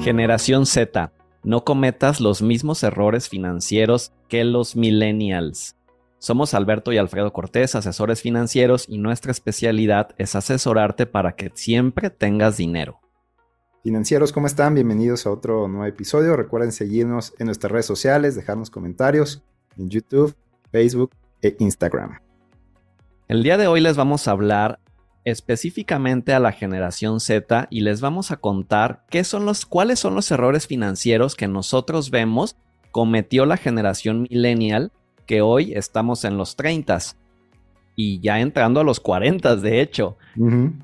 Generación Z, no cometas los mismos errores financieros que los millennials. Somos Alberto y Alfredo Cortés, asesores financieros, y nuestra especialidad es asesorarte para que siempre tengas dinero. Financieros, ¿cómo están? Bienvenidos a otro nuevo episodio. Recuerden seguirnos en nuestras redes sociales, dejarnos comentarios en YouTube, Facebook e Instagram. El día de hoy les vamos a hablar específicamente a la generación Z y les vamos a contar qué son los, cuáles son los errores financieros que nosotros vemos cometió la generación millennial que hoy estamos en los 30 y ya entrando a los 40 de hecho.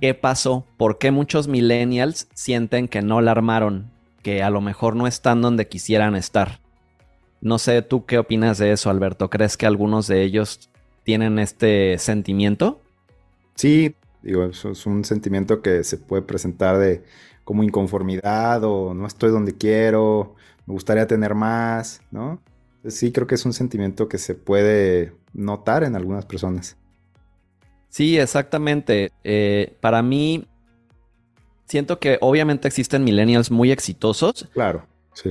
¿Qué pasó? ¿Por qué muchos millennials sienten que no la armaron? Que a lo mejor no están donde quisieran estar. No sé, ¿tú qué opinas de eso, Alberto? ¿Crees que algunos de ellos tienen este sentimiento? Sí, Digo, eso es un sentimiento que se puede presentar de como inconformidad o no estoy donde quiero, me gustaría tener más, ¿no? sí, creo que es un sentimiento que se puede notar en algunas personas. Sí, exactamente. Eh, para mí, siento que obviamente existen millennials muy exitosos. Claro.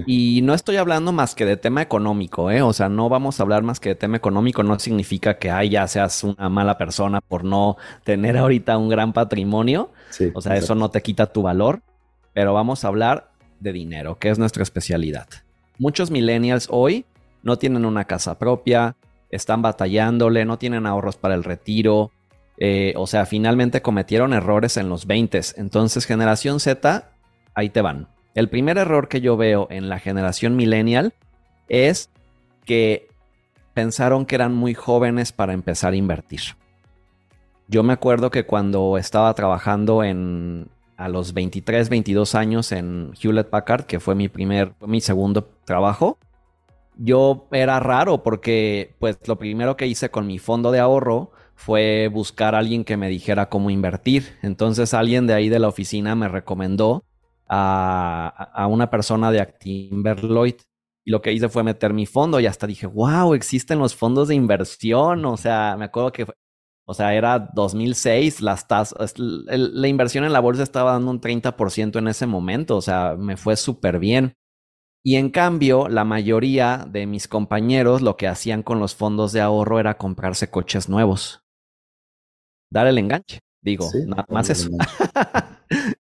Y no estoy hablando más que de tema económico, ¿eh? O sea, no vamos a hablar más que de tema económico. No significa que ay, ya seas una mala persona por no tener ahorita un gran patrimonio. o sea, eso no te quita tu valor. Pero vamos a hablar de dinero, que es nuestra especialidad. Muchos millennials hoy no tienen una casa propia, están batallándole, no tienen ahorros para el retiro. Eh, o sea, finalmente cometieron errores en los 20. Entonces, generación Z, ahí te van. El primer error que yo veo en la generación millennial es que pensaron que eran muy jóvenes para empezar a invertir. Yo me acuerdo que cuando estaba trabajando en a los 23, 22 años en Hewlett Packard, que fue mi primer, mi segundo trabajo, yo era raro porque pues lo primero que hice con mi fondo de ahorro fue buscar a alguien que me dijera cómo invertir. Entonces alguien de ahí de la oficina me recomendó a, una persona de Lloyd Y lo que hice fue meter mi fondo y hasta dije, wow, existen los fondos de inversión. O sea, me acuerdo que, o sea, era 2006, las tasas, la inversión en la bolsa estaba dando un 30% en ese momento. O sea, me fue súper bien. Y en cambio, la mayoría de mis compañeros lo que hacían con los fondos de ahorro era comprarse coches nuevos. Dar el enganche. Digo, nada más eso.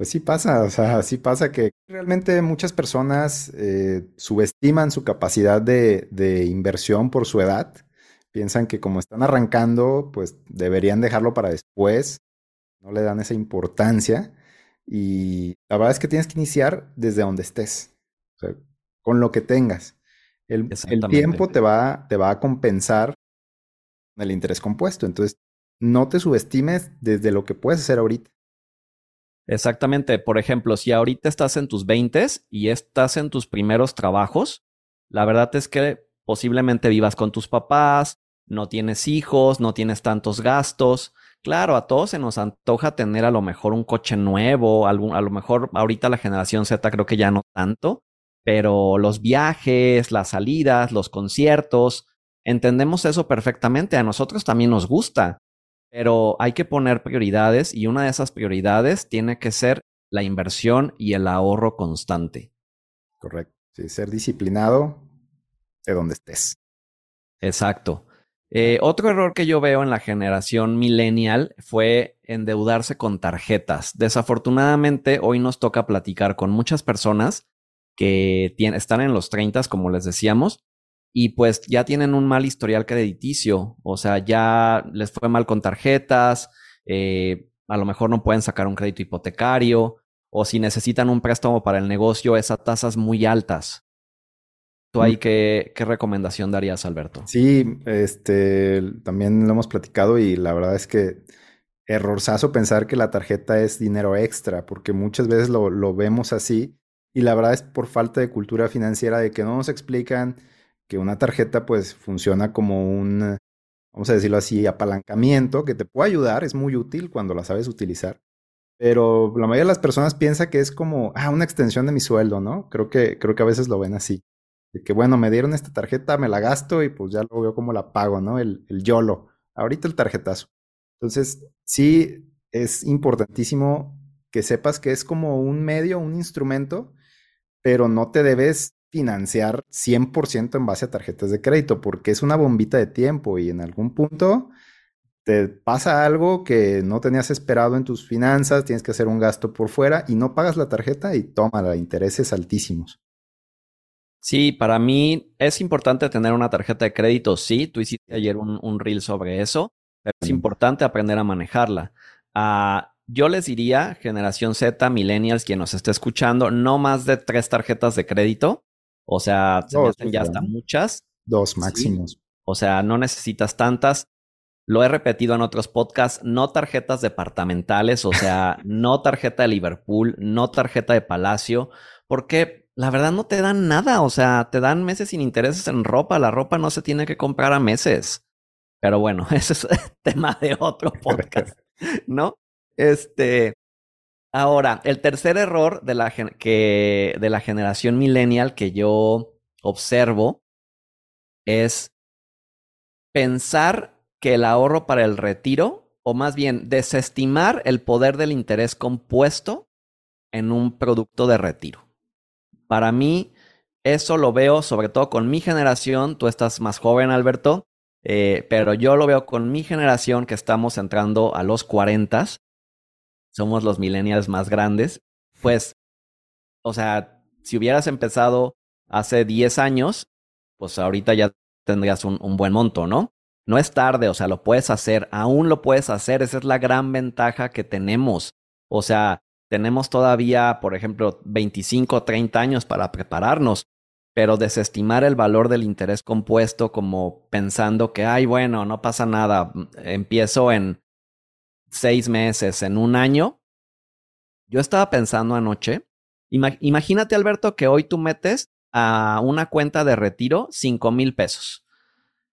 Pues sí pasa, o sea, sí pasa que realmente muchas personas eh, subestiman su capacidad de, inversión por su edad. Piensan que como están arrancando, pues deberían dejarlo para después. No le dan esa importancia. Y la verdad es que tienes que iniciar desde donde estés, o sea, con lo que tengas. El, el tiempo te va, te va a compensar el interés compuesto. Entonces, no te subestimes desde lo que puedes hacer ahorita. Exactamente. Por ejemplo, si ahorita estás en tus 20 y estás en tus primeros trabajos, la verdad es que posiblemente vivas con tus papás, no tienes hijos, no tienes tantos gastos. Claro, a todos se nos antoja tener a lo mejor un coche nuevo, a lo mejor ahorita la generación Z creo que ya no tanto, pero los viajes, las salidas, los conciertos, entendemos eso perfectamente. A nosotros también nos gusta. Pero hay que poner prioridades y una de esas prioridades tiene que ser la inversión y el ahorro constante. Correcto. Sí, ser disciplinado de donde estés. Exacto. Eh, otro error que yo veo en la generación millennial fue endeudarse con tarjetas. Desafortunadamente, hoy nos toca platicar con muchas personas que están en los 30, como les decíamos, y pues ya tienen un mal historial crediticio, o sea, ya les fue mal con tarjetas, eh, a lo mejor no pueden sacar un crédito hipotecario, o si necesitan un préstamo para el negocio, esas tasas muy altas. ¿Tú ahí mm. qué, qué recomendación darías, Alberto? Sí, este, también lo hemos platicado y la verdad es que errorzazo pensar que la tarjeta es dinero extra, porque muchas veces lo, lo vemos así y la verdad es por falta de cultura financiera de que no nos explican que una tarjeta pues funciona como un, vamos a decirlo así, apalancamiento que te puede ayudar, es muy útil cuando la sabes utilizar. Pero la mayoría de las personas piensa que es como, ah, una extensión de mi sueldo, ¿no? Creo que, creo que a veces lo ven así. De que, bueno, me dieron esta tarjeta, me la gasto y pues ya lo veo como la pago, ¿no? El, el YOLO. Ahorita el tarjetazo. Entonces, sí, es importantísimo que sepas que es como un medio, un instrumento, pero no te debes financiar 100% en base a tarjetas de crédito, porque es una bombita de tiempo y en algún punto te pasa algo que no tenías esperado en tus finanzas, tienes que hacer un gasto por fuera y no pagas la tarjeta y toma intereses altísimos. Sí, para mí es importante tener una tarjeta de crédito, sí, tú hiciste ayer un, reel sobre eso, pero es importante aprender a manejarla. Ah, yo les diría, generación Z, millennials, quien nos esté escuchando, no más de tres tarjetas de crédito. O sea, se me ya hasta muchas. Dos máximos. O sea, no necesitas tantas. Lo he repetido en otros podcasts, no tarjetas departamentales, o sea, no tarjeta de Liverpool, no tarjeta de Palacio, porque la verdad no te dan nada, o sea, te dan meses sin intereses en ropa, la ropa no se tiene que comprar a meses. Pero bueno, ese es tema de otro podcast, ¿no? Este, ahora, el tercer error de la, que, de la generación millennial que yo observo es pensar que el ahorro para el retiro, o más bien desestimar el poder del interés compuesto en un producto de retiro. Para mí, eso lo veo sobre todo con mi generación, tú estás más joven, Alberto, eh, pero yo lo veo con mi generación que estamos entrando a los 40 somos los millennials más grandes, pues, o sea, si hubieras empezado hace 10 años, pues ahorita ya tendrías un, buen monto, ¿no? No es tarde, o sea, lo puedes hacer, aún lo puedes hacer, esa es la gran ventaja que tenemos. O sea, tenemos todavía, por ejemplo, 25 o 30 años para prepararnos, pero desestimar el valor del interés compuesto como pensando que, ay, bueno, no pasa nada, empiezo en seis meses, en un año. Yo estaba pensando anoche, imagínate Alberto que hoy tú metes a una cuenta de retiro cinco mil pesos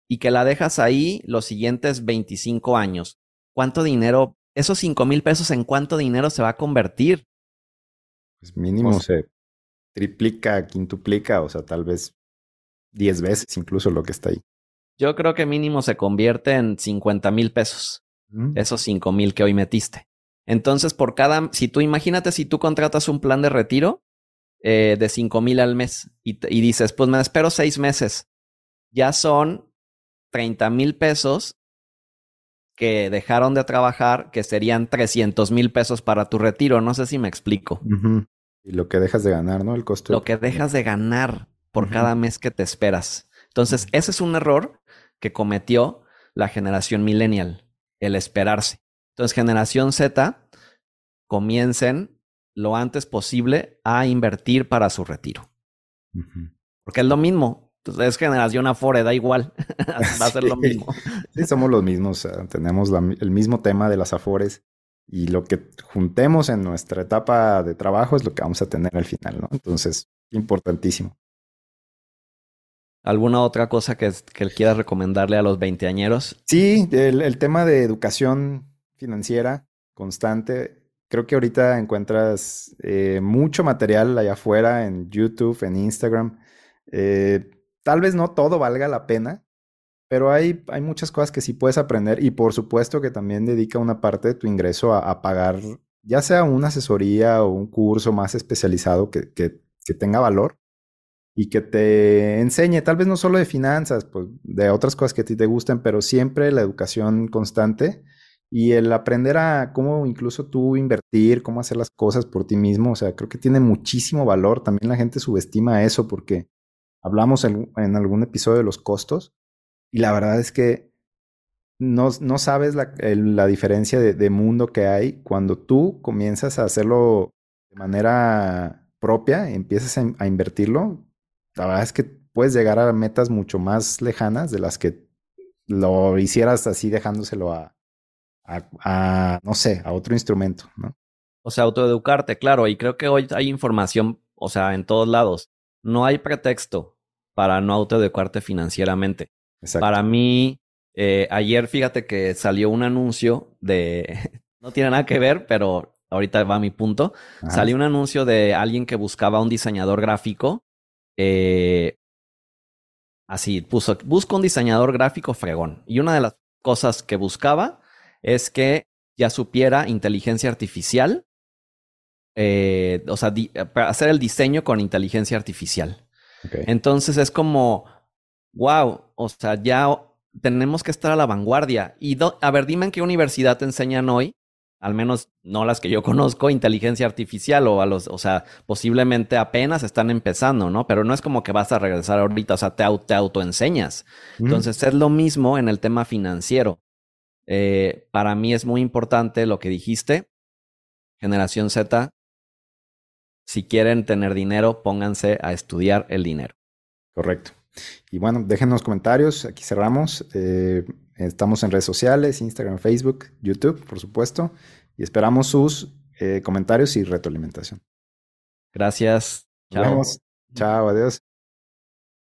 y que la dejas ahí los siguientes 25 años. ¿Cuánto dinero, esos cinco mil pesos en cuánto dinero se va a convertir? Pues mínimo se triplica, quintuplica, o sea, tal vez 10 veces incluso lo que está ahí. Yo creo que mínimo se convierte en 50 mil pesos esos cinco mil que hoy metiste. Entonces, por cada, si tú imagínate si tú contratas un plan de retiro eh, de cinco mil al mes y, y, dices, pues me espero seis meses, ya son 30 mil pesos que dejaron de trabajar, que serían 300 mil pesos para tu retiro. No sé si me explico. Y lo que dejas de ganar, ¿no? El costo. Lo que dejas de ganar por cada mes que te esperas. Entonces, ese es un error que cometió la generación millennial el esperarse. Entonces, generación Z, comiencen lo antes posible a invertir para su retiro. Porque es lo mismo. Entonces, es generación Afore, da igual. Va a ser lo mismo. Sí, somos los mismos. tenemos el mismo tema de las Afores. Y lo que juntemos en nuestra etapa de trabajo es lo que vamos a tener al final, ¿no? Entonces, importantísimo. ¿Alguna otra cosa que, que quieras recomendarle a los veinteañeros? Sí, el, tema de educación financiera constante. Creo que ahorita encuentras eh, mucho material allá afuera en YouTube, en Instagram. Eh, tal vez no todo valga la pena, pero hay, hay muchas cosas que sí puedes aprender y por supuesto que también dedica una parte de tu ingreso a, pagar ya sea una asesoría o un curso más especializado que, que, que tenga valor y que te enseñe, tal vez no solo de finanzas, pues de otras cosas que a ti te gusten, pero siempre la educación constante y el aprender a cómo incluso tú invertir, cómo hacer las cosas por ti mismo, o sea, creo que tiene muchísimo valor. También la gente subestima eso porque hablamos en, algún episodio de los costos y la verdad es que no, no sabes la, la diferencia de, de mundo que hay cuando tú comienzas a hacerlo de manera propia, empiezas a, a invertirlo, la verdad es que puedes llegar a metas mucho más lejanas de las que lo hicieras así dejándoselo a, a, no sé, a otro instrumento, ¿no? O sea, autoeducarte, claro, y creo que hoy hay información, o sea, en todos lados. No hay pretexto para no autoeducarte financieramente. Para mí, eh, ayer fíjate que salió un anuncio de, no tiene nada que ver, pero ahorita va mi punto. Salió un anuncio de alguien que buscaba un diseñador gráfico eh, así, puso, busco un diseñador gráfico fregón. Y una de las cosas que buscaba es que ya supiera inteligencia artificial eh, o sea, para hacer el diseño con inteligencia artificial. Entonces es como, wow, o sea, ya tenemos que estar a la vanguardia. Y a ver, dime en qué universidad te enseñan hoy, al menos no las que yo conozco, inteligencia artificial o a los, o sea, posiblemente apenas están empezando, ¿no? Pero no es como que vas a regresar ahorita, o sea, te, te autoenseñas. Entonces es lo mismo en el tema financiero. Eh, para mí es muy importante lo que dijiste, generación Z. Si quieren tener dinero, pónganse a estudiar el dinero. Correcto. Y bueno, déjenos comentarios. Aquí cerramos. Eh, estamos en redes sociales, Instagram, Facebook, YouTube, por supuesto. Y esperamos sus eh, comentarios y retroalimentación. Gracias. Chao. Chao, adiós.